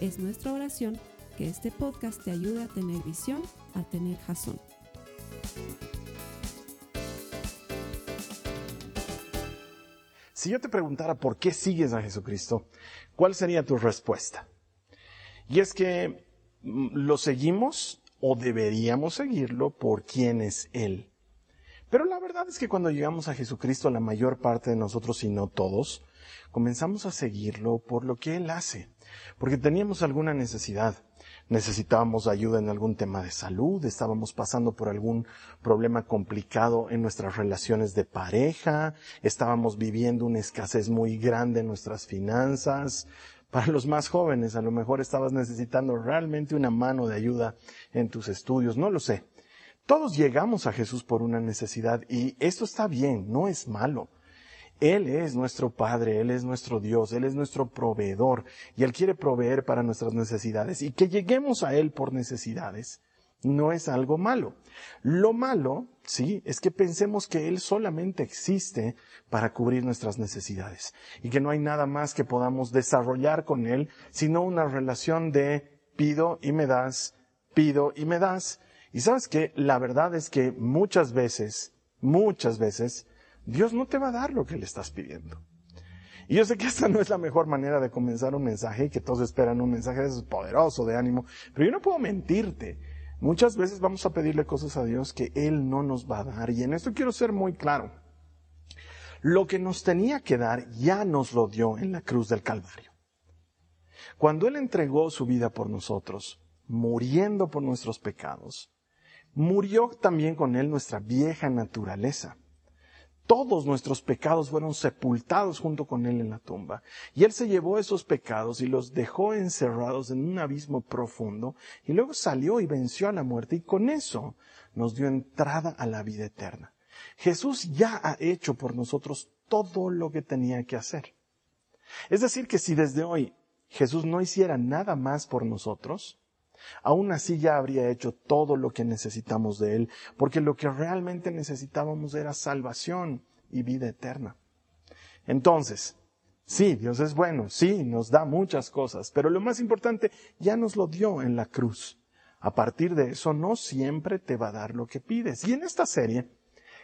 Es nuestra oración que este podcast te ayude a tener visión, a tener jazón. Si yo te preguntara por qué sigues a Jesucristo, ¿cuál sería tu respuesta? Y es que mm, lo seguimos o deberíamos seguirlo por quién es Él. Pero la verdad es que cuando llegamos a Jesucristo, la mayor parte de nosotros, y no todos, comenzamos a seguirlo por lo que Él hace, porque teníamos alguna necesidad necesitábamos ayuda en algún tema de salud, estábamos pasando por algún problema complicado en nuestras relaciones de pareja, estábamos viviendo una escasez muy grande en nuestras finanzas. Para los más jóvenes, a lo mejor estabas necesitando realmente una mano de ayuda en tus estudios, no lo sé. Todos llegamos a Jesús por una necesidad y esto está bien, no es malo. Él es nuestro Padre, Él es nuestro Dios, Él es nuestro proveedor y Él quiere proveer para nuestras necesidades. Y que lleguemos a Él por necesidades no es algo malo. Lo malo, sí, es que pensemos que Él solamente existe para cubrir nuestras necesidades y que no hay nada más que podamos desarrollar con Él sino una relación de pido y me das, pido y me das. Y sabes que la verdad es que muchas veces, muchas veces, Dios no te va a dar lo que le estás pidiendo. Y yo sé que esta no es la mejor manera de comenzar un mensaje y que todos esperan un mensaje poderoso de ánimo, pero yo no puedo mentirte. Muchas veces vamos a pedirle cosas a Dios que Él no nos va a dar. Y en esto quiero ser muy claro. Lo que nos tenía que dar ya nos lo dio en la cruz del Calvario. Cuando Él entregó su vida por nosotros, muriendo por nuestros pecados, murió también con Él nuestra vieja naturaleza todos nuestros pecados fueron sepultados junto con Él en la tumba. Y Él se llevó esos pecados y los dejó encerrados en un abismo profundo y luego salió y venció a la muerte y con eso nos dio entrada a la vida eterna. Jesús ya ha hecho por nosotros todo lo que tenía que hacer. Es decir, que si desde hoy Jesús no hiciera nada más por nosotros, Aún así ya habría hecho todo lo que necesitamos de Él, porque lo que realmente necesitábamos era salvación y vida eterna. Entonces, sí, Dios es bueno, sí, nos da muchas cosas, pero lo más importante ya nos lo dio en la cruz. A partir de eso no siempre te va a dar lo que pides. Y en esta serie,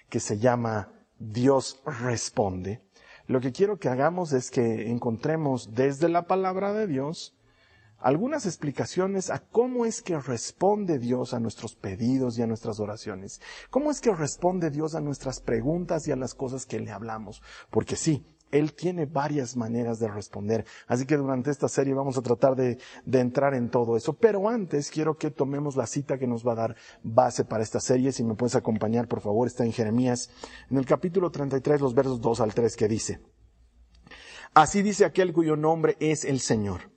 que se llama Dios responde, lo que quiero que hagamos es que encontremos desde la palabra de Dios algunas explicaciones a cómo es que responde Dios a nuestros pedidos y a nuestras oraciones. Cómo es que responde Dios a nuestras preguntas y a las cosas que le hablamos. Porque sí, Él tiene varias maneras de responder. Así que durante esta serie vamos a tratar de, entrar en todo eso. Pero antes quiero que tomemos la cita que nos va a dar base para esta serie. Si me puedes acompañar, por favor, está en Jeremías, en el capítulo 33, los versos 2 al 3, que dice, Así dice aquel cuyo nombre es el Señor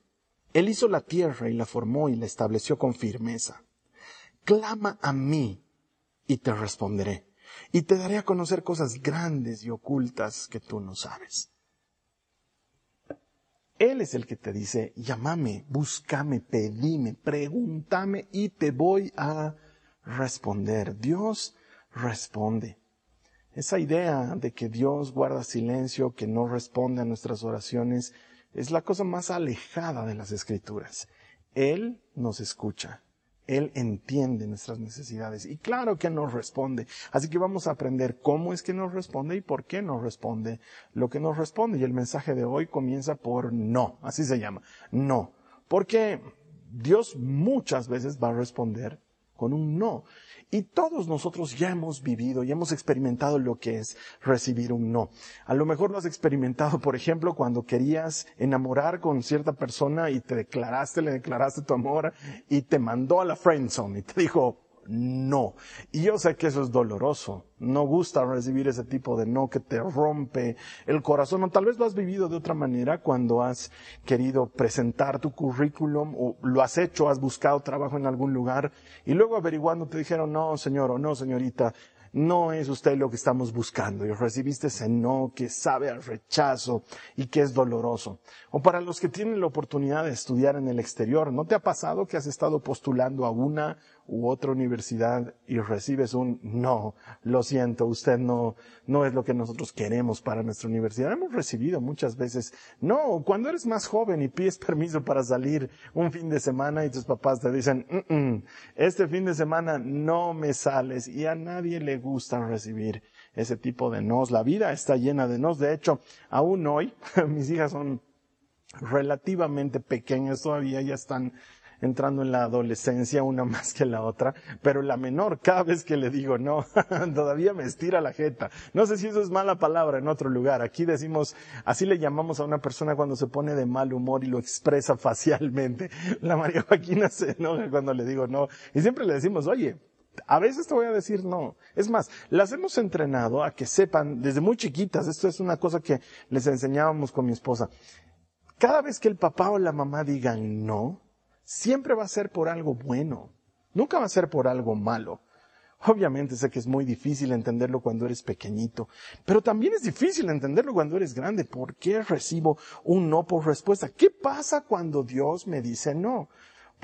él hizo la tierra y la formó y la estableció con firmeza. Clama a mí y te responderé. Y te daré a conocer cosas grandes y ocultas que tú no sabes. Él es el que te dice, llámame, búscame, pedime, pregúntame y te voy a responder. Dios responde. Esa idea de que Dios guarda silencio, que no responde a nuestras oraciones, es la cosa más alejada de las escrituras. Él nos escucha. Él entiende nuestras necesidades y claro que nos responde. Así que vamos a aprender cómo es que nos responde y por qué nos responde lo que nos responde. Y el mensaje de hoy comienza por no, así se llama, no. Porque Dios muchas veces va a responder con un no. Y todos nosotros ya hemos vivido y hemos experimentado lo que es recibir un no. A lo mejor lo has experimentado, por ejemplo, cuando querías enamorar con cierta persona y te declaraste, le declaraste tu amor y te mandó a la friend zone y te dijo, no. Y yo sé que eso es doloroso. No gusta recibir ese tipo de no que te rompe el corazón. O tal vez lo has vivido de otra manera cuando has querido presentar tu currículum o lo has hecho, has buscado trabajo en algún lugar y luego averiguando te dijeron no, señor o no, señorita, no es usted lo que estamos buscando y recibiste ese no que sabe al rechazo y que es doloroso. O para los que tienen la oportunidad de estudiar en el exterior, ¿no te ha pasado que has estado postulando a una u otra universidad y recibes un no, lo siento, usted no, no es lo que nosotros queremos para nuestra universidad. Hemos recibido muchas veces no, cuando eres más joven y pides permiso para salir un fin de semana y tus papás te dicen, mm, mm, este fin de semana no me sales y a nadie le gusta recibir ese tipo de nos. La vida está llena de nos. De hecho, aún hoy, mis hijas son relativamente pequeñas todavía, ya están entrando en la adolescencia, una más que la otra, pero la menor, cada vez que le digo no, todavía me estira la jeta. No sé si eso es mala palabra en otro lugar. Aquí decimos, así le llamamos a una persona cuando se pone de mal humor y lo expresa facialmente. La María Joaquina se enoja cuando le digo no. Y siempre le decimos, oye, a veces te voy a decir no. Es más, las hemos entrenado a que sepan desde muy chiquitas, esto es una cosa que les enseñábamos con mi esposa. Cada vez que el papá o la mamá digan no, siempre va a ser por algo bueno, nunca va a ser por algo malo. Obviamente sé que es muy difícil entenderlo cuando eres pequeñito, pero también es difícil entenderlo cuando eres grande. ¿Por qué recibo un no por respuesta? ¿Qué pasa cuando Dios me dice no?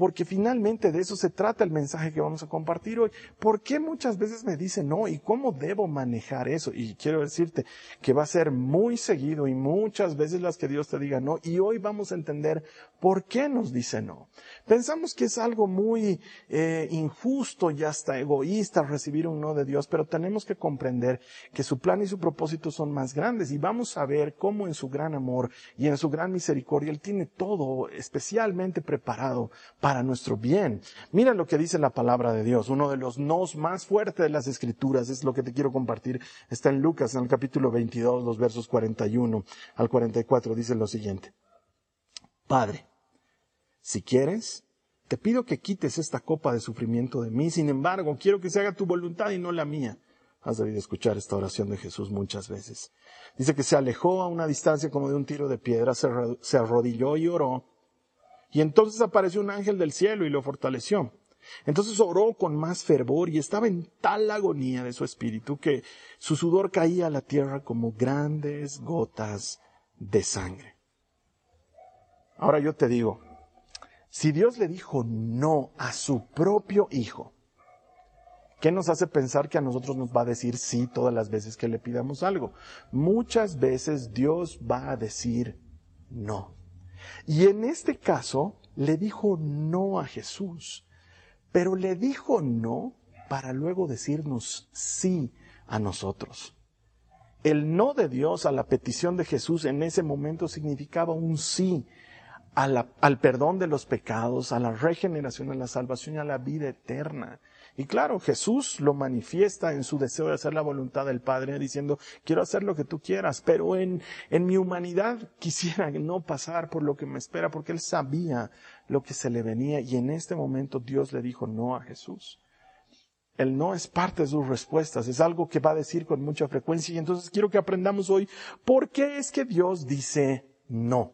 Porque finalmente de eso se trata el mensaje que vamos a compartir hoy. ¿Por qué muchas veces me dicen no y cómo debo manejar eso? Y quiero decirte que va a ser muy seguido y muchas veces las que Dios te diga no y hoy vamos a entender por qué nos dice no. Pensamos que es algo muy eh, injusto y hasta egoísta recibir un no de Dios, pero tenemos que comprender que su plan y su propósito son más grandes y vamos a ver cómo en su gran amor y en su gran misericordia Él tiene todo especialmente preparado para nuestro bien. Mira lo que dice la palabra de Dios. Uno de los nos más fuertes de las escrituras es lo que te quiero compartir. Está en Lucas, en el capítulo 22, los versos 41 al 44. Dice lo siguiente. Padre, si quieres, te pido que quites esta copa de sufrimiento de mí. Sin embargo, quiero que se haga tu voluntad y no la mía. Has debido escuchar esta oración de Jesús muchas veces. Dice que se alejó a una distancia como de un tiro de piedra, se arrodilló y oró y entonces apareció un ángel del cielo y lo fortaleció. Entonces oró con más fervor y estaba en tal agonía de su espíritu que su sudor caía a la tierra como grandes gotas de sangre. Ahora yo te digo, si Dios le dijo no a su propio hijo, ¿qué nos hace pensar que a nosotros nos va a decir sí todas las veces que le pidamos algo? Muchas veces Dios va a decir no. Y en este caso le dijo no a Jesús, pero le dijo no para luego decirnos sí a nosotros. El no de Dios a la petición de Jesús en ese momento significaba un sí al perdón de los pecados, a la regeneración, a la salvación y a la vida eterna. Y claro, Jesús lo manifiesta en su deseo de hacer la voluntad del Padre, diciendo, quiero hacer lo que tú quieras, pero en, en mi humanidad quisiera no pasar por lo que me espera, porque él sabía lo que se le venía y en este momento Dios le dijo no a Jesús. El no es parte de sus respuestas, es algo que va a decir con mucha frecuencia y entonces quiero que aprendamos hoy por qué es que Dios dice no.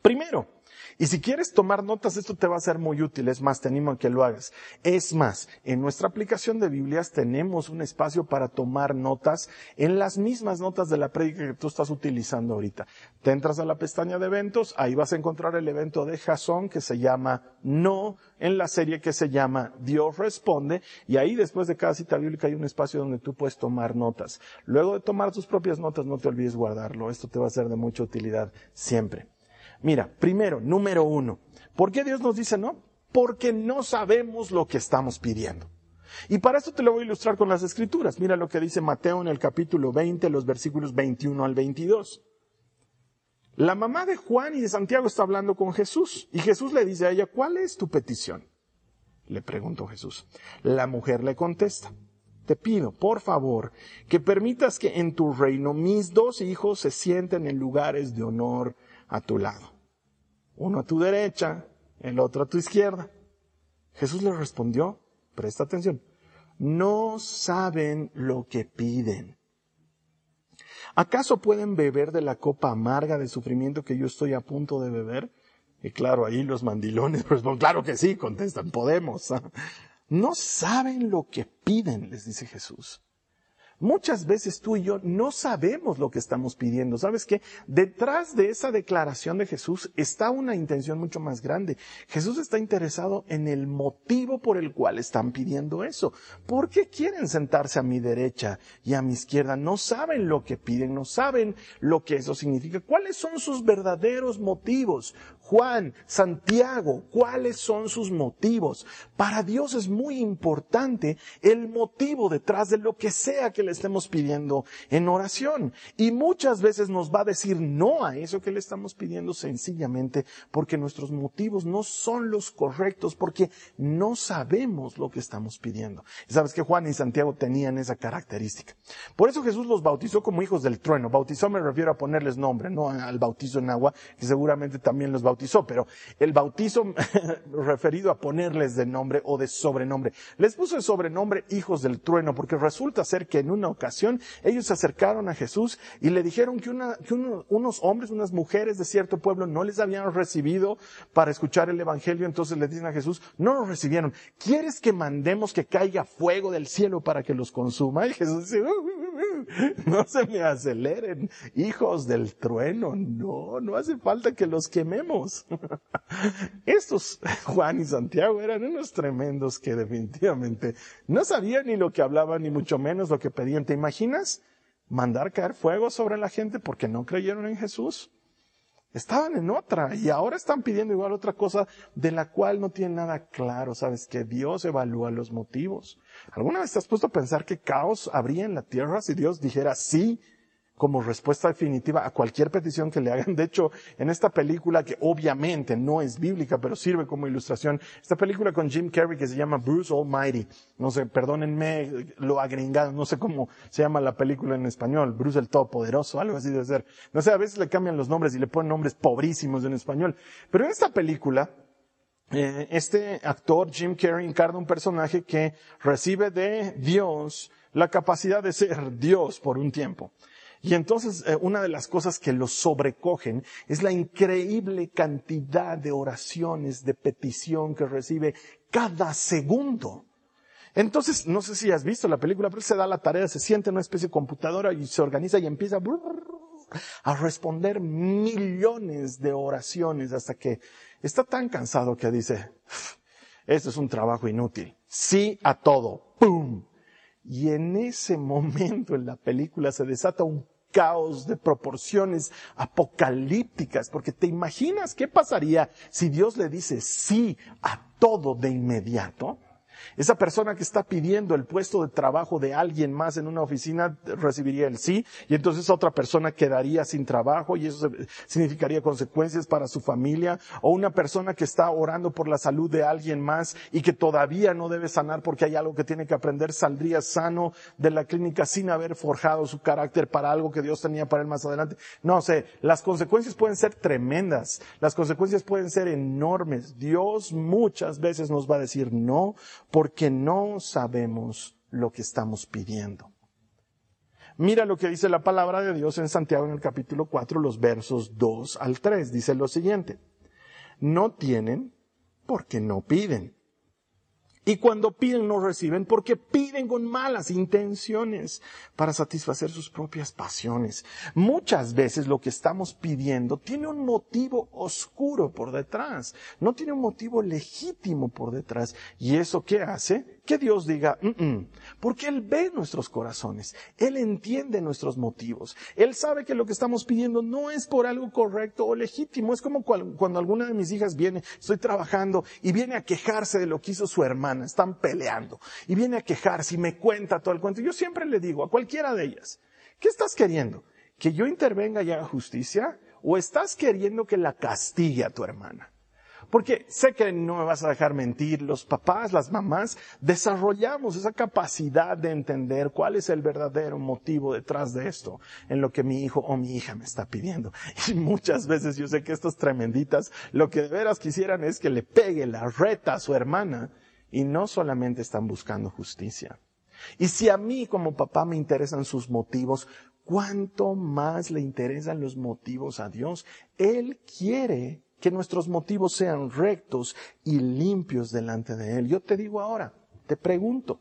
Primero, y si quieres tomar notas, esto te va a ser muy útil. Es más, te animo a que lo hagas. Es más, en nuestra aplicación de Biblias tenemos un espacio para tomar notas en las mismas notas de la prédica que tú estás utilizando ahorita. Te entras a la pestaña de eventos, ahí vas a encontrar el evento de Jason que se llama No, en la serie que se llama Dios responde, y ahí después de cada cita bíblica hay un espacio donde tú puedes tomar notas. Luego de tomar tus propias notas, no te olvides guardarlo. Esto te va a ser de mucha utilidad siempre. Mira, primero, número uno, ¿por qué Dios nos dice no? Porque no sabemos lo que estamos pidiendo. Y para esto te lo voy a ilustrar con las escrituras. Mira lo que dice Mateo en el capítulo 20, los versículos 21 al 22. La mamá de Juan y de Santiago está hablando con Jesús y Jesús le dice a ella, ¿cuál es tu petición? Le preguntó Jesús. La mujer le contesta, te pido, por favor, que permitas que en tu reino mis dos hijos se sienten en lugares de honor a tu lado. Uno a tu derecha, el otro a tu izquierda. Jesús le respondió, presta atención, no saben lo que piden. ¿Acaso pueden beber de la copa amarga de sufrimiento que yo estoy a punto de beber? Y claro, ahí los mandilones responden, claro que sí, contestan, podemos. No saben lo que piden, les dice Jesús. Muchas veces tú y yo no sabemos lo que estamos pidiendo. ¿Sabes qué? Detrás de esa declaración de Jesús está una intención mucho más grande. Jesús está interesado en el motivo por el cual están pidiendo eso. ¿Por qué quieren sentarse a mi derecha y a mi izquierda? No saben lo que piden, no saben lo que eso significa. ¿Cuáles son sus verdaderos motivos? Juan, Santiago, ¿cuáles son sus motivos? Para Dios es muy importante el motivo detrás de lo que sea que le estemos pidiendo en oración. Y muchas veces nos va a decir no a eso que le estamos pidiendo sencillamente porque nuestros motivos no son los correctos, porque no sabemos lo que estamos pidiendo. Y sabes que Juan y Santiago tenían esa característica. Por eso Jesús los bautizó como hijos del trueno. Bautizó me refiero a ponerles nombre, no al bautizo en agua, que seguramente también los bautizó pero el bautizo referido a ponerles de nombre o de sobrenombre. Les puso el sobrenombre hijos del trueno porque resulta ser que en una ocasión ellos se acercaron a Jesús y le dijeron que, unos hombres, unas mujeres de cierto pueblo no les habían recibido para escuchar el evangelio, entonces le dicen a Jesús, no los recibieron. ¿Quieres que mandemos que caiga fuego del cielo para que los consuma? Y Jesús dice, uh, uh, no se me aceleren, hijos del trueno, no, no hace falta que los quememos. Estos Juan y Santiago eran unos tremendos que definitivamente no sabían ni lo que hablaban, ni mucho menos lo que pedían. ¿Te imaginas? Mandar caer fuego sobre la gente porque no creyeron en Jesús. Estaban en otra y ahora están pidiendo igual otra cosa de la cual no tienen nada claro. Sabes que Dios evalúa los motivos. ¿Alguna vez te has puesto a pensar qué caos habría en la tierra si Dios dijera sí como respuesta definitiva a cualquier petición que le hagan. De hecho, en esta película, que obviamente no es bíblica, pero sirve como ilustración, esta película con Jim Carrey que se llama Bruce Almighty, no sé, perdónenme lo agringado, no sé cómo se llama la película en español, Bruce el Todopoderoso, algo así de ser. No sé, a veces le cambian los nombres y le ponen nombres pobrísimos en español. Pero en esta película, eh, este actor, Jim Carrey, encarna un personaje que recibe de Dios la capacidad de ser Dios por un tiempo. Y entonces eh, una de las cosas que los sobrecogen es la increíble cantidad de oraciones, de petición que recibe cada segundo. Entonces, no sé si has visto la película, pero se da la tarea, se siente en una especie de computadora y se organiza y empieza a responder millones de oraciones hasta que está tan cansado que dice, esto es un trabajo inútil. Sí a todo. ¡Pum! Y en ese momento en la película se desata un caos de proporciones apocalípticas, porque te imaginas qué pasaría si Dios le dice sí a todo de inmediato. Esa persona que está pidiendo el puesto de trabajo de alguien más en una oficina recibiría el sí y entonces otra persona quedaría sin trabajo y eso significaría consecuencias para su familia o una persona que está orando por la salud de alguien más y que todavía no debe sanar porque hay algo que tiene que aprender saldría sano de la clínica sin haber forjado su carácter para algo que Dios tenía para él más adelante. No sé, las consecuencias pueden ser tremendas, las consecuencias pueden ser enormes. Dios muchas veces nos va a decir no porque no sabemos lo que estamos pidiendo. Mira lo que dice la palabra de Dios en Santiago en el capítulo 4, los versos 2 al 3. Dice lo siguiente, no tienen porque no piden. Y cuando piden no reciben porque piden con malas intenciones para satisfacer sus propias pasiones. Muchas veces lo que estamos pidiendo tiene un motivo oscuro por detrás, no tiene un motivo legítimo por detrás. ¿Y eso qué hace? Que Dios diga, porque Él ve nuestros corazones, Él entiende nuestros motivos, Él sabe que lo que estamos pidiendo no es por algo correcto o legítimo, es como cuando alguna de mis hijas viene, estoy trabajando y viene a quejarse de lo que hizo su hermana, están peleando, y viene a quejarse y me cuenta todo el cuento. Yo siempre le digo a cualquiera de ellas, ¿qué estás queriendo? ¿Que yo intervenga y haga justicia? ¿O estás queriendo que la castigue a tu hermana? Porque sé que no me vas a dejar mentir, los papás, las mamás, desarrollamos esa capacidad de entender cuál es el verdadero motivo detrás de esto, en lo que mi hijo o mi hija me está pidiendo. Y muchas veces yo sé que estas tremenditas lo que de veras quisieran es que le pegue la reta a su hermana y no solamente están buscando justicia. Y si a mí como papá me interesan sus motivos, ¿cuánto más le interesan los motivos a Dios? Él quiere que nuestros motivos sean rectos y limpios delante de Él. Yo te digo ahora, te pregunto,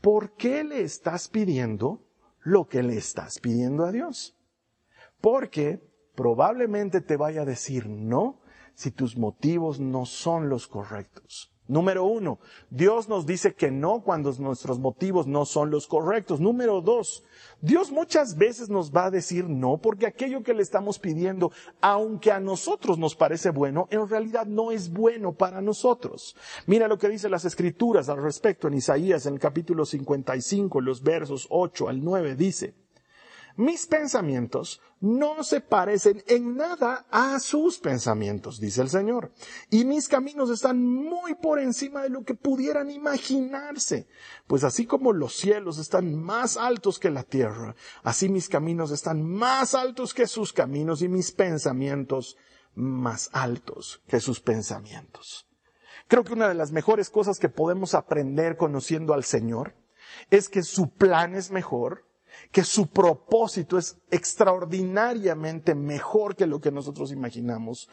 ¿por qué le estás pidiendo lo que le estás pidiendo a Dios? Porque probablemente te vaya a decir no si tus motivos no son los correctos. Número uno, Dios nos dice que no cuando nuestros motivos no son los correctos. Número dos, Dios muchas veces nos va a decir no porque aquello que le estamos pidiendo, aunque a nosotros nos parece bueno, en realidad no es bueno para nosotros. Mira lo que dice las escrituras al respecto en Isaías en el capítulo 55, los versos 8 al 9, dice, mis pensamientos no se parecen en nada a sus pensamientos, dice el Señor. Y mis caminos están muy por encima de lo que pudieran imaginarse. Pues así como los cielos están más altos que la tierra, así mis caminos están más altos que sus caminos y mis pensamientos más altos que sus pensamientos. Creo que una de las mejores cosas que podemos aprender conociendo al Señor es que su plan es mejor, que su propósito es extraordinariamente mejor que lo que nosotros imaginamos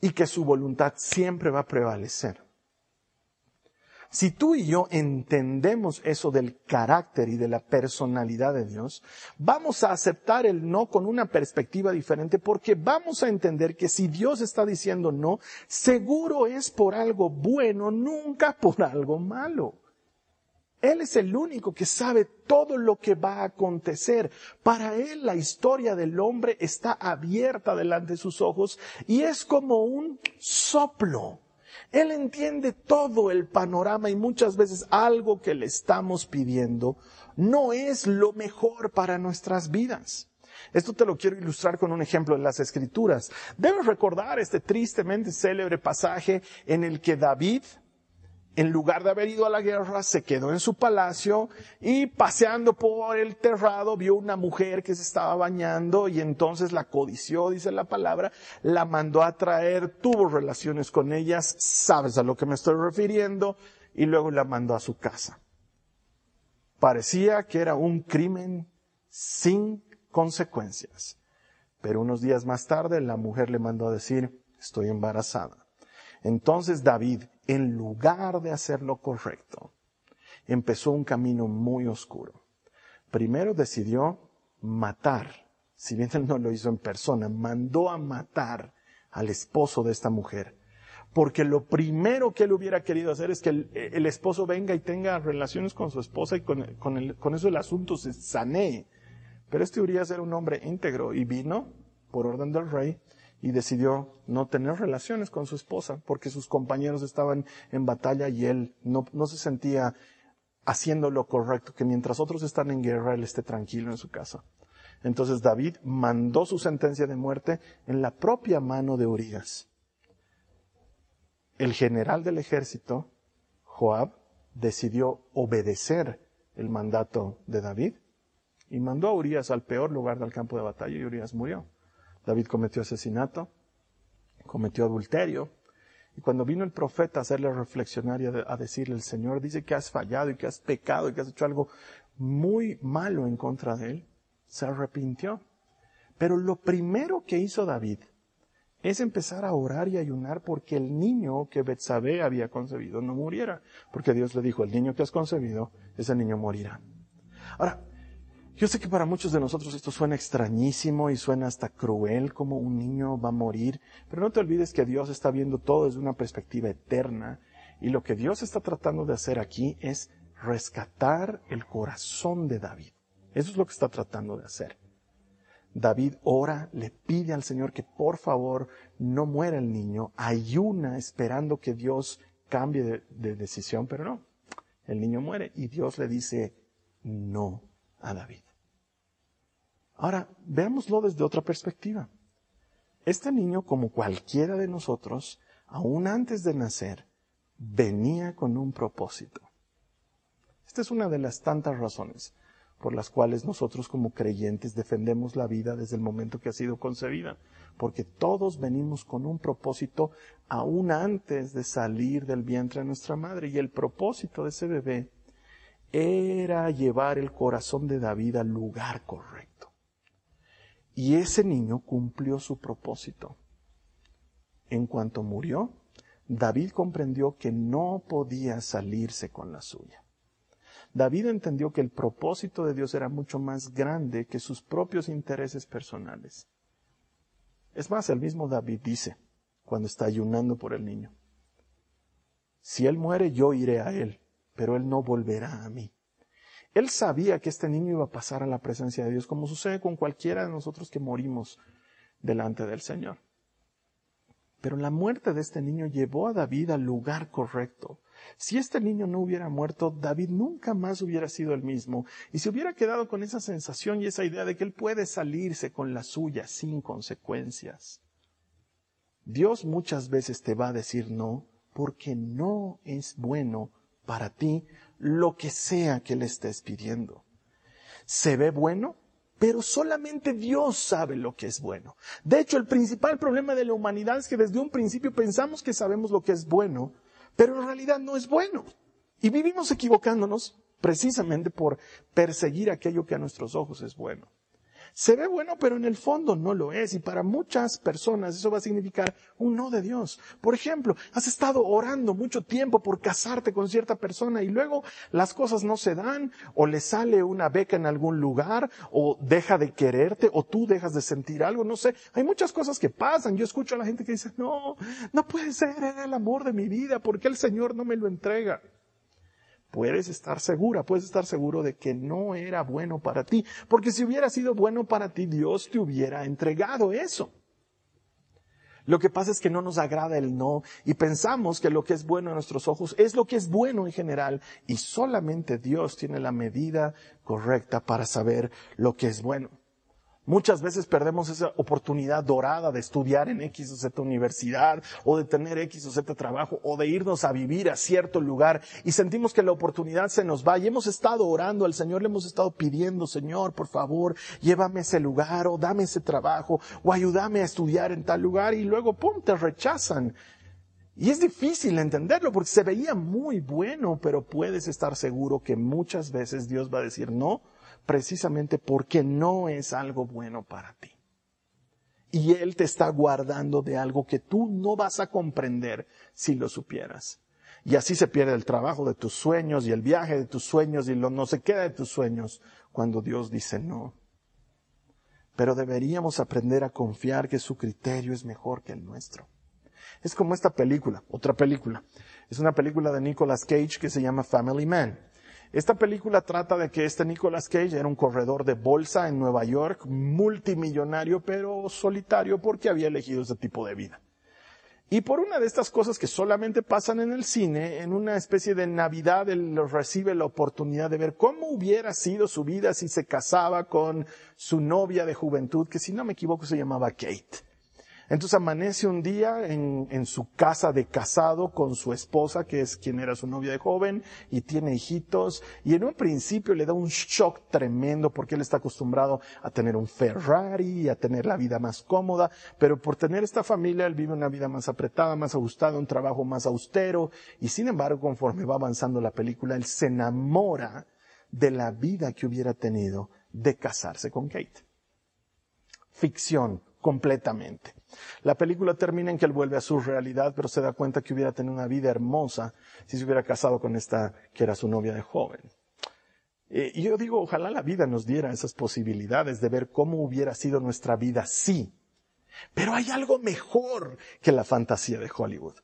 y que su voluntad siempre va a prevalecer. Si tú y yo entendemos eso del carácter y de la personalidad de Dios, vamos a aceptar el no con una perspectiva diferente porque vamos a entender que si Dios está diciendo no, seguro es por algo bueno, nunca por algo malo. Él es el único que sabe todo lo que va a acontecer. Para Él la historia del hombre está abierta delante de sus ojos y es como un soplo. Él entiende todo el panorama y muchas veces algo que le estamos pidiendo no es lo mejor para nuestras vidas. Esto te lo quiero ilustrar con un ejemplo de las escrituras. Debes recordar este tristemente célebre pasaje en el que David en lugar de haber ido a la guerra, se quedó en su palacio y paseando por el terrado vio una mujer que se estaba bañando y entonces la codició, dice la palabra, la mandó a traer, tuvo relaciones con ellas, sabes a lo que me estoy refiriendo, y luego la mandó a su casa. Parecía que era un crimen sin consecuencias. Pero unos días más tarde la mujer le mandó a decir, estoy embarazada. Entonces David, en lugar de hacer lo correcto, empezó un camino muy oscuro. Primero decidió matar, si bien él no lo hizo en persona, mandó a matar al esposo de esta mujer. Porque lo primero que él hubiera querido hacer es que el, esposo venga y tenga relaciones con su esposa y con, eso el asunto se sanee. Pero este Urias era un hombre íntegro y vino, por orden del rey, y decidió no tener relaciones con su esposa porque sus compañeros estaban en batalla y él no, no se sentía haciendo lo correcto, que mientras otros están en guerra, él esté tranquilo en su casa. Entonces David mandó su sentencia de muerte en la propia mano de Urias. El general del ejército, Joab, decidió obedecer el mandato de David y mandó a Urias al peor lugar del campo de batalla y Urias murió. David cometió asesinato, cometió adulterio. Y cuando vino el profeta a hacerle reflexionar y a, decirle, el Señor dice que has fallado y que has pecado y que has hecho algo muy malo en contra de él, se arrepintió. Pero lo primero que hizo David es empezar a orar y ayunar porque el niño que Betsabé había concebido no muriera. Porque Dios le dijo, el niño que has concebido, ese niño morirá. Ahora, yo sé que para muchos de nosotros esto suena extrañísimo y suena hasta cruel como un niño va a morir, pero no te olvides que Dios está viendo todo desde una perspectiva eterna y lo que Dios está tratando de hacer aquí es rescatar el corazón de David. Eso es lo que está tratando de hacer. David ora, le pide al Señor que por favor no muera el niño, ayuna esperando que Dios cambie de, de decisión, pero no, el niño muere y Dios le dice no a David. Ahora, veámoslo desde otra perspectiva. Este niño, como cualquiera de nosotros, aún antes de nacer, venía con un propósito. Esta es una de las tantas razones por las cuales nosotros como creyentes defendemos la vida desde el momento que ha sido concebida, porque todos venimos con un propósito aún antes de salir del vientre de nuestra madre, y el propósito de ese bebé era llevar el corazón de David al lugar correcto. Y ese niño cumplió su propósito. En cuanto murió, David comprendió que no podía salirse con la suya. David entendió que el propósito de Dios era mucho más grande que sus propios intereses personales. Es más, el mismo David dice, cuando está ayunando por el niño, si él muere, yo iré a él, pero él no volverá a mí. Él sabía que este niño iba a pasar a la presencia de Dios, como sucede con cualquiera de nosotros que morimos delante del Señor. Pero la muerte de este niño llevó a David al lugar correcto. Si este niño no hubiera muerto, David nunca más hubiera sido el mismo y se hubiera quedado con esa sensación y esa idea de que él puede salirse con la suya sin consecuencias. Dios muchas veces te va a decir no porque no es bueno para ti lo que sea que le estés pidiendo. ¿Se ve bueno? Pero solamente Dios sabe lo que es bueno. De hecho, el principal problema de la humanidad es que desde un principio pensamos que sabemos lo que es bueno, pero en realidad no es bueno. Y vivimos equivocándonos precisamente por perseguir aquello que a nuestros ojos es bueno. Se ve bueno, pero en el fondo no lo es. Y para muchas personas eso va a significar un no de Dios. Por ejemplo, has estado orando mucho tiempo por casarte con cierta persona y luego las cosas no se dan, o le sale una beca en algún lugar, o deja de quererte, o tú dejas de sentir algo, no sé. Hay muchas cosas que pasan. Yo escucho a la gente que dice, no, no puede ser, el amor de mi vida, porque el Señor no me lo entrega? Puedes estar segura, puedes estar seguro de que no era bueno para ti, porque si hubiera sido bueno para ti, Dios te hubiera entregado eso. Lo que pasa es que no nos agrada el no y pensamos que lo que es bueno en nuestros ojos es lo que es bueno en general y solamente Dios tiene la medida correcta para saber lo que es bueno. Muchas veces perdemos esa oportunidad dorada de estudiar en X o Z universidad, o de tener X o Z trabajo, o de irnos a vivir a cierto lugar, y sentimos que la oportunidad se nos va, y hemos estado orando al Señor, le hemos estado pidiendo, Señor, por favor, llévame a ese lugar, o dame ese trabajo, o ayúdame a estudiar en tal lugar, y luego, pum, te rechazan. Y es difícil entenderlo porque se veía muy bueno, pero puedes estar seguro que muchas veces Dios va a decir no, precisamente porque no es algo bueno para ti. Y Él te está guardando de algo que tú no vas a comprender si lo supieras. Y así se pierde el trabajo de tus sueños y el viaje de tus sueños y lo no se queda de tus sueños cuando Dios dice no. Pero deberíamos aprender a confiar que su criterio es mejor que el nuestro. Es como esta película, otra película. Es una película de Nicolas Cage que se llama Family Man. Esta película trata de que este Nicolas Cage era un corredor de bolsa en Nueva York, multimillonario pero solitario porque había elegido ese tipo de vida. Y por una de estas cosas que solamente pasan en el cine, en una especie de Navidad, él recibe la oportunidad de ver cómo hubiera sido su vida si se casaba con su novia de juventud, que si no me equivoco se llamaba Kate. Entonces amanece un día en, su casa de casado con su esposa, que es quien era su novia de joven, y tiene hijitos, y en un principio le da un shock tremendo porque él está acostumbrado a tener un Ferrari, a tener la vida más cómoda, pero por tener esta familia él vive una vida más apretada, más ajustada, un trabajo más austero, y sin embargo conforme va avanzando la película, él se enamora de la vida que hubiera tenido de casarse con Kate. Ficción, completamente. La película termina en que él vuelve a su realidad, pero se da cuenta que hubiera tenido una vida hermosa si se hubiera casado con esta que era su novia de joven. Eh, y yo digo, ojalá la vida nos diera esas posibilidades de ver cómo hubiera sido nuestra vida sí. Pero hay algo mejor que la fantasía de Hollywood.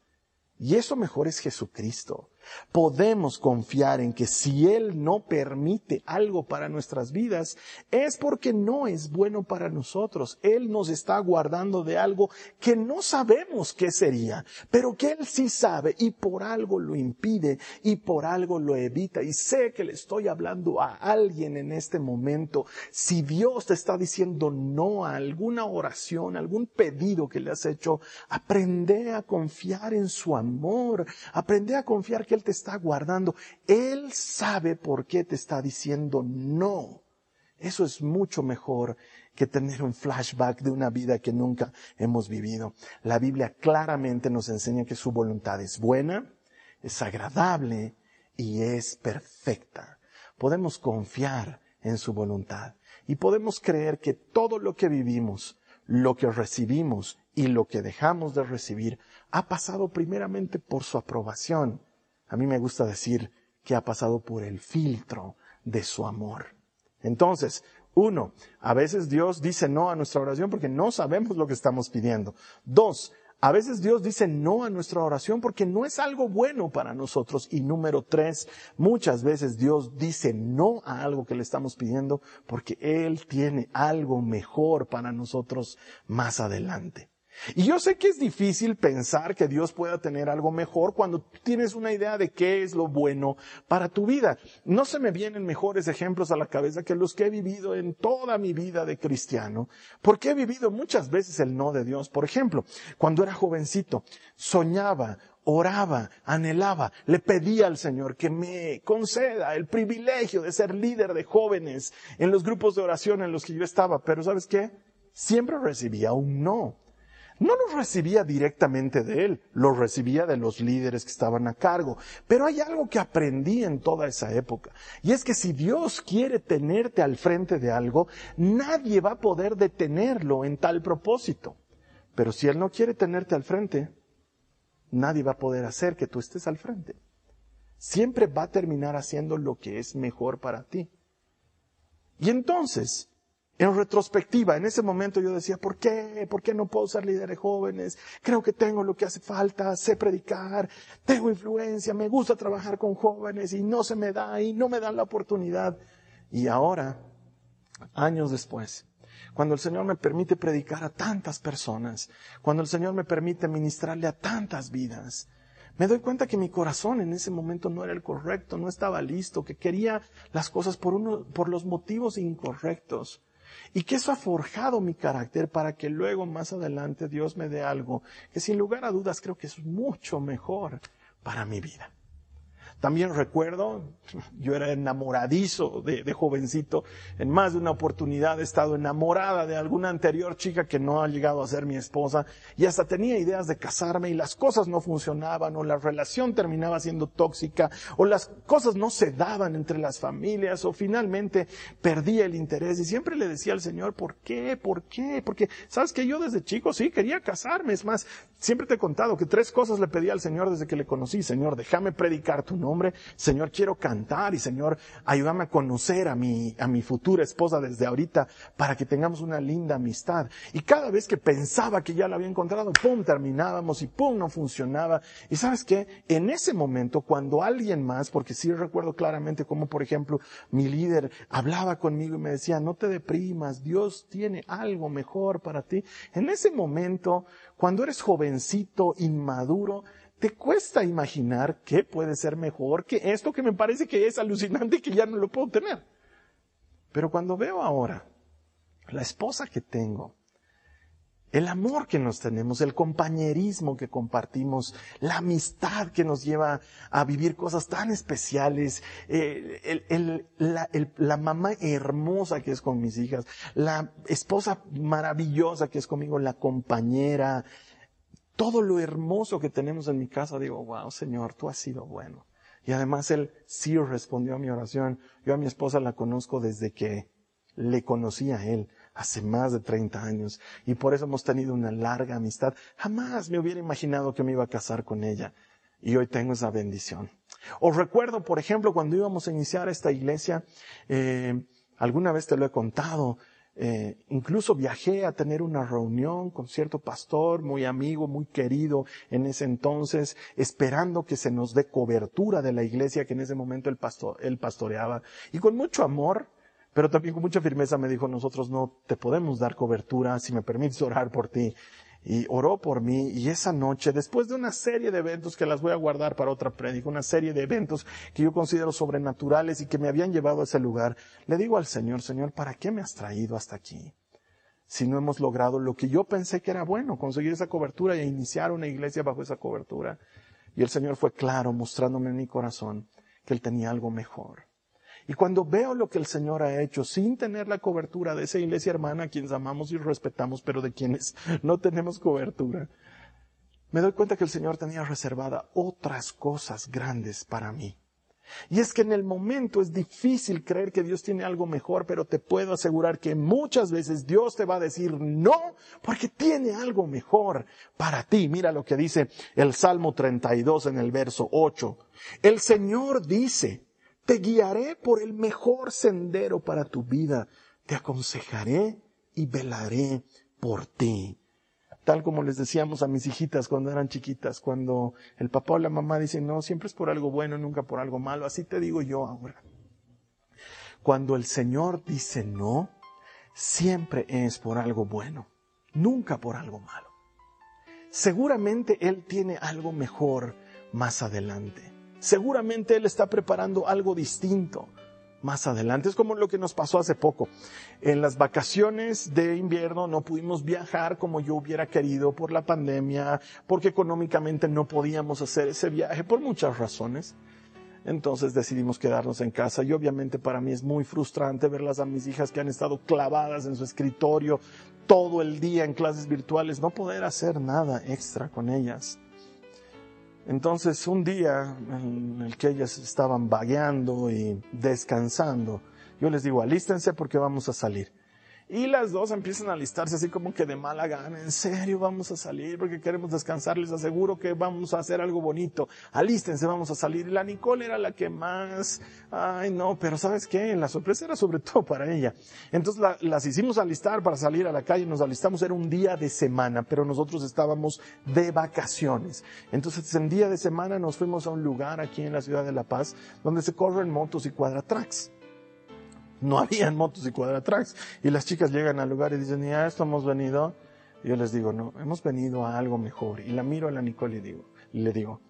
Y eso mejor es Jesucristo. Podemos confiar en que si Él no permite algo para nuestras vidas, es porque no es bueno para nosotros. Él nos está guardando de algo que no sabemos qué sería, pero que Él sí sabe y por algo lo impide y por algo lo evita. Y sé que le estoy hablando a alguien en este momento. Si Dios te está diciendo no a alguna oración, algún pedido que le has hecho, aprende a confiar en su amor, aprende a confiar que Él te está guardando. Él sabe por qué te está diciendo no. Eso es mucho mejor que tener un flashback de una vida que nunca hemos vivido. La Biblia claramente nos enseña que su voluntad es buena, es agradable y es perfecta. Podemos confiar en su voluntad y podemos creer que todo lo que vivimos, lo que recibimos y lo que dejamos de recibir ha pasado primeramente por su aprobación. A mí me gusta decir que ha pasado por el filtro de su amor. Entonces, uno, a veces Dios dice no a nuestra oración porque no sabemos lo que estamos pidiendo. Dos, a veces Dios dice no a nuestra oración porque no es algo bueno para nosotros. Y número tres, muchas veces Dios dice no a algo que le estamos pidiendo porque Él tiene algo mejor para nosotros más adelante. Y yo sé que es difícil pensar que Dios pueda tener algo mejor cuando tienes una idea de qué es lo bueno para tu vida. No se me vienen mejores ejemplos a la cabeza que los que he vivido en toda mi vida de cristiano, porque he vivido muchas veces el no de Dios. Por ejemplo, cuando era jovencito, soñaba, oraba, anhelaba, le pedía al Señor que me conceda el privilegio de ser líder de jóvenes en los grupos de oración en los que yo estaba, pero ¿sabes qué? Siempre recibía un no no los recibía directamente de él, los recibía de los líderes que estaban a cargo. Pero hay algo que aprendí en toda esa época, y es que si Dios quiere tenerte al frente de algo, nadie va a poder detenerlo en tal propósito. Pero si Él no quiere tenerte al frente, nadie va a poder hacer que tú estés al frente. Siempre va a terminar haciendo lo que es mejor para ti. Y entonces, en retrospectiva, en ese momento yo decía, ¿por qué? ¿Por qué no puedo ser líder de jóvenes? Creo que tengo lo que hace falta, sé predicar, tengo influencia, me gusta trabajar con jóvenes y no se me da y no me dan la oportunidad. Y ahora, años después, cuando el Señor me permite predicar a tantas personas, cuando el Señor me permite ministrarle a tantas vidas, me doy cuenta que mi corazón en ese momento no era el correcto, no estaba listo, que quería las cosas por, uno, por los motivos incorrectos. Y que eso ha forjado mi carácter para que luego más adelante Dios me dé algo que sin lugar a dudas creo que es mucho mejor para mi vida. También recuerdo, yo era enamoradizo de, jovencito, en más de una oportunidad he estado enamorada de alguna anterior chica que no ha llegado a ser mi esposa y hasta tenía ideas de casarme y las cosas no funcionaban o la relación terminaba siendo tóxica o las cosas no se daban entre las familias o finalmente perdí el interés y siempre le decía al Señor, ¿por qué? ¿Por qué? Porque, ¿sabes que Yo desde chico sí quería casarme, es más, siempre te he contado que tres cosas le pedí al Señor desde que le conocí, Señor, déjame predicar tu nombre Señor, quiero cantar y Señor, ayúdame a conocer a mi, a mi futura esposa desde ahorita para que tengamos una linda amistad. Y cada vez que pensaba que ya la había encontrado, pum, terminábamos y pum, no funcionaba. Y sabes qué? En ese momento, cuando alguien más, porque sí recuerdo claramente como, por ejemplo, mi líder hablaba conmigo y me decía, no te deprimas, Dios tiene algo mejor para ti. En ese momento, cuando eres jovencito, inmaduro, te cuesta imaginar qué puede ser mejor que esto que me parece que es alucinante y que ya no lo puedo tener. Pero cuando veo ahora la esposa que tengo, el amor que nos tenemos, el compañerismo que compartimos, la amistad que nos lleva a vivir cosas tan especiales, eh, la, la, mamá hermosa que es con mis hijas, la esposa maravillosa que es conmigo, la compañera, todo lo hermoso que tenemos en mi casa, digo, wow, Señor, tú has sido bueno. Y además Él sí respondió a mi oración. Yo a mi esposa la conozco desde que le conocí a Él hace más de 30 años y por eso hemos tenido una larga amistad. Jamás me hubiera imaginado que me iba a casar con ella y hoy tengo esa bendición. Os recuerdo, por ejemplo, cuando íbamos a iniciar esta iglesia, eh, alguna vez te lo he contado, eh, incluso viajé a tener una reunión con cierto pastor, muy amigo, muy querido en ese entonces, esperando que se nos dé cobertura de la iglesia que en ese momento pastor, él pastoreaba. Y con mucho amor, pero también con mucha firmeza me dijo, nosotros no te podemos dar cobertura si me permites orar por ti y oró por mí y esa noche, después de una serie de eventos que las voy a guardar para otra prédica, una serie de eventos que yo considero sobrenaturales y que me habían llevado a ese lugar, le digo al Señor, Señor, ¿para qué me has traído hasta aquí? Si no hemos logrado lo que yo pensé que era bueno, conseguir esa cobertura y iniciar una iglesia bajo esa cobertura. Y el Señor fue claro, mostrándome en mi corazón que Él tenía algo mejor. Y cuando veo lo que el Señor ha hecho sin tener la cobertura de esa iglesia hermana a quienes amamos y respetamos, pero de quienes no tenemos cobertura, me doy cuenta que el Señor tenía reservada otras cosas grandes para mí. Y es que en el momento es difícil creer que Dios tiene algo mejor, pero te puedo asegurar que muchas veces Dios te va a decir no, porque tiene algo mejor para ti. Mira lo que dice el Salmo 32 en el verso 8. El Señor dice, te guiaré por el mejor sendero para tu vida, te aconsejaré y velaré por ti tal como les decíamos a mis hijitas cuando eran chiquitas, cuando el papá o la mamá dicen, no, siempre es por algo bueno, nunca por algo malo, así te digo yo ahora. Cuando el Señor dice no, siempre es por algo bueno, nunca por algo malo. Seguramente Él tiene algo mejor más adelante. Seguramente Él está preparando algo distinto más adelante. Es como lo que nos pasó hace poco. En las vacaciones de invierno no pudimos viajar como yo hubiera querido por la pandemia, porque económicamente no podíamos hacer ese viaje por muchas razones. Entonces decidimos quedarnos en casa y obviamente para mí es muy frustrante verlas a mis hijas que han estado clavadas en su escritorio todo el día en clases virtuales, no poder hacer nada extra con ellas. Entonces un día en el que ellas estaban vagueando y descansando, yo les digo, alístense porque vamos a salir. Y las dos empiezan a alistarse así como que de mala gana. En serio, vamos a salir porque queremos descansar. Les aseguro que vamos a hacer algo bonito. Alístense, vamos a salir. Y la Nicole era la que más, ay no, pero ¿sabes qué? La sorpresa era sobre todo para ella. Entonces las hicimos alistar para salir a la calle. Nos alistamos. Era un día de semana, pero nosotros estábamos de vacaciones. Entonces en día de semana nos fuimos a un lugar aquí en la ciudad de La Paz donde se corren motos y cuadratracks no habían motos y cuadratracks. Y las chicas llegan al lugar y dicen, ya esto hemos venido. Y yo les digo, no, hemos venido a algo mejor. Y la miro a la Nicole y digo, y le digo,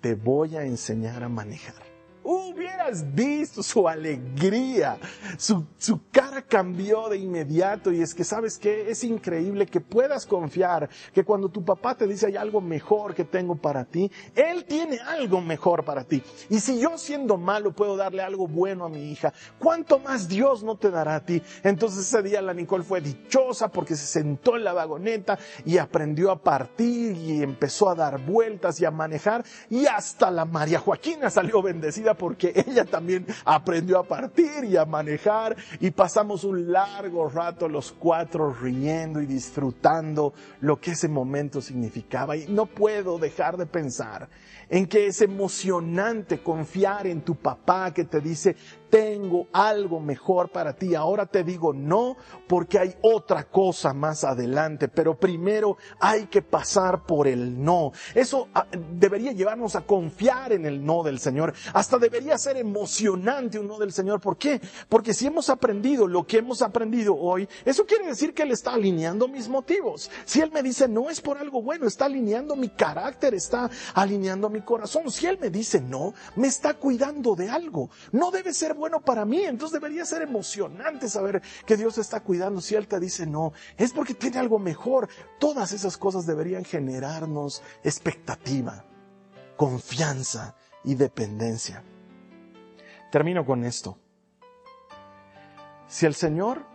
te voy a enseñar a manejar. Hubieras visto su alegría, su, su, cara cambió de inmediato y es que sabes que es increíble que puedas confiar que cuando tu papá te dice hay algo mejor que tengo para ti, él tiene algo mejor para ti. Y si yo siendo malo puedo darle algo bueno a mi hija, ¿cuánto más Dios no te dará a ti? Entonces ese día la Nicole fue dichosa porque se sentó en la vagoneta y aprendió a partir y empezó a dar vueltas y a manejar y hasta la María Joaquina salió bendecida porque ella también aprendió a partir y a manejar y pasamos un largo rato los cuatro riendo y disfrutando lo que ese momento significaba. Y no puedo dejar de pensar en que es emocionante confiar en tu papá que te dice, tengo algo mejor para ti. Ahora te digo no porque hay otra cosa más adelante, pero primero hay que pasar por el no. Eso ah, debería llevarnos a confiar en el no del Señor. Hasta debería ser emocionante un no del Señor. ¿Por qué? Porque si hemos aprendido lo que hemos aprendido hoy, eso quiere decir que Él está alineando mis motivos. Si Él me dice no es por algo bueno, está alineando mi carácter, está alineando mi corazón. Si Él me dice no, me está cuidando de algo. No debe ser bueno para mí. Entonces debería ser emocionante saber que Dios está cuidando. Si Él te dice no, es porque tiene algo mejor. Todas esas cosas deberían generarnos expectativa, confianza y dependencia. Termino con esto. Si el Señor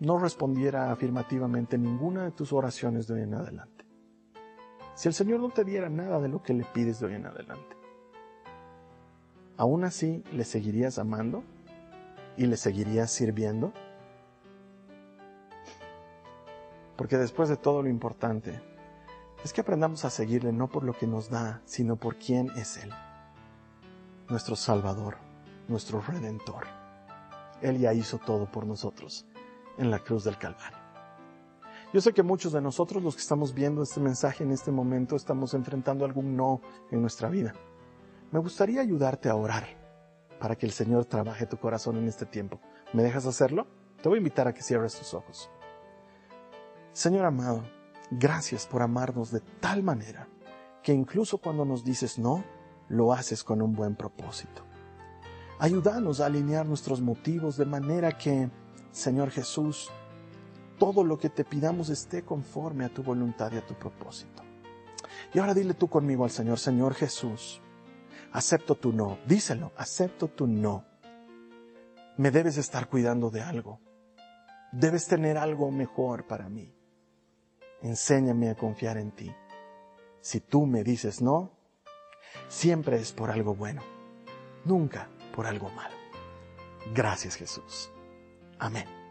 no respondiera afirmativamente ninguna de tus oraciones de hoy en adelante, si el Señor no te diera nada de lo que le pides de hoy en adelante, ¿aún así le seguirías amando? ¿Y le seguirías sirviendo? Porque después de todo lo importante, es que aprendamos a seguirle no por lo que nos da, sino por quién es Él. Nuestro Salvador, nuestro Redentor. Él ya hizo todo por nosotros en la cruz del Calvario. Yo sé que muchos de nosotros, los que estamos viendo este mensaje en este momento, estamos enfrentando algún no en nuestra vida. Me gustaría ayudarte a orar para que el Señor trabaje tu corazón en este tiempo. ¿Me dejas hacerlo? Te voy a invitar a que cierres tus ojos. Señor amado, gracias por amarnos de tal manera que incluso cuando nos dices no, lo haces con un buen propósito. Ayúdanos a alinear nuestros motivos de manera que, Señor Jesús, todo lo que te pidamos esté conforme a tu voluntad y a tu propósito. Y ahora dile tú conmigo al Señor, Señor Jesús, acepto tu no. Díselo, acepto tu no. me debes estar cuidando de algo. Debes tener algo mejor para mí. Enséñame a confiar en ti. Si tú me dices no, siempre es por algo bueno, nunca por algo malo. Gracias Jesús. Amén.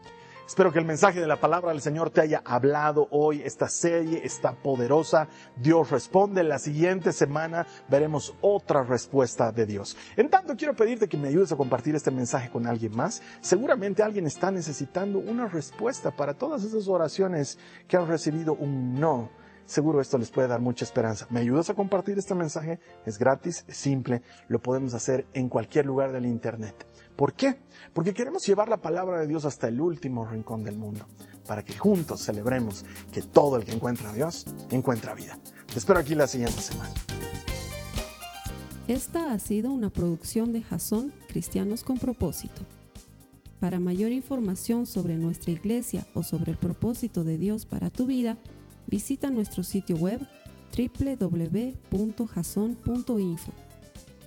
Espero que el mensaje de la palabra del Señor te haya hablado hoy. Esta serie está poderosa. Dios responde. La siguiente semana veremos otra respuesta de Dios. En tanto, quiero pedirte que me ayudes a compartir este mensaje con alguien más. Seguramente alguien está necesitando una respuesta para todas esas oraciones que han recibido un no Seguro esto les puede dar mucha esperanza. ¿Me ayudas a compartir este mensaje? Es gratis, es simple, lo podemos hacer en cualquier lugar del Internet. ¿Por qué? Porque queremos llevar la palabra de Dios hasta el último rincón del mundo, para que juntos celebremos que todo el que encuentra a Dios encuentra vida. Te espero aquí la siguiente semana. Esta ha sido una producción de Jason Cristianos con Propósito. Para mayor información sobre nuestra iglesia o sobre el propósito de Dios para tu vida, Visita nuestro sitio web www.jason.info.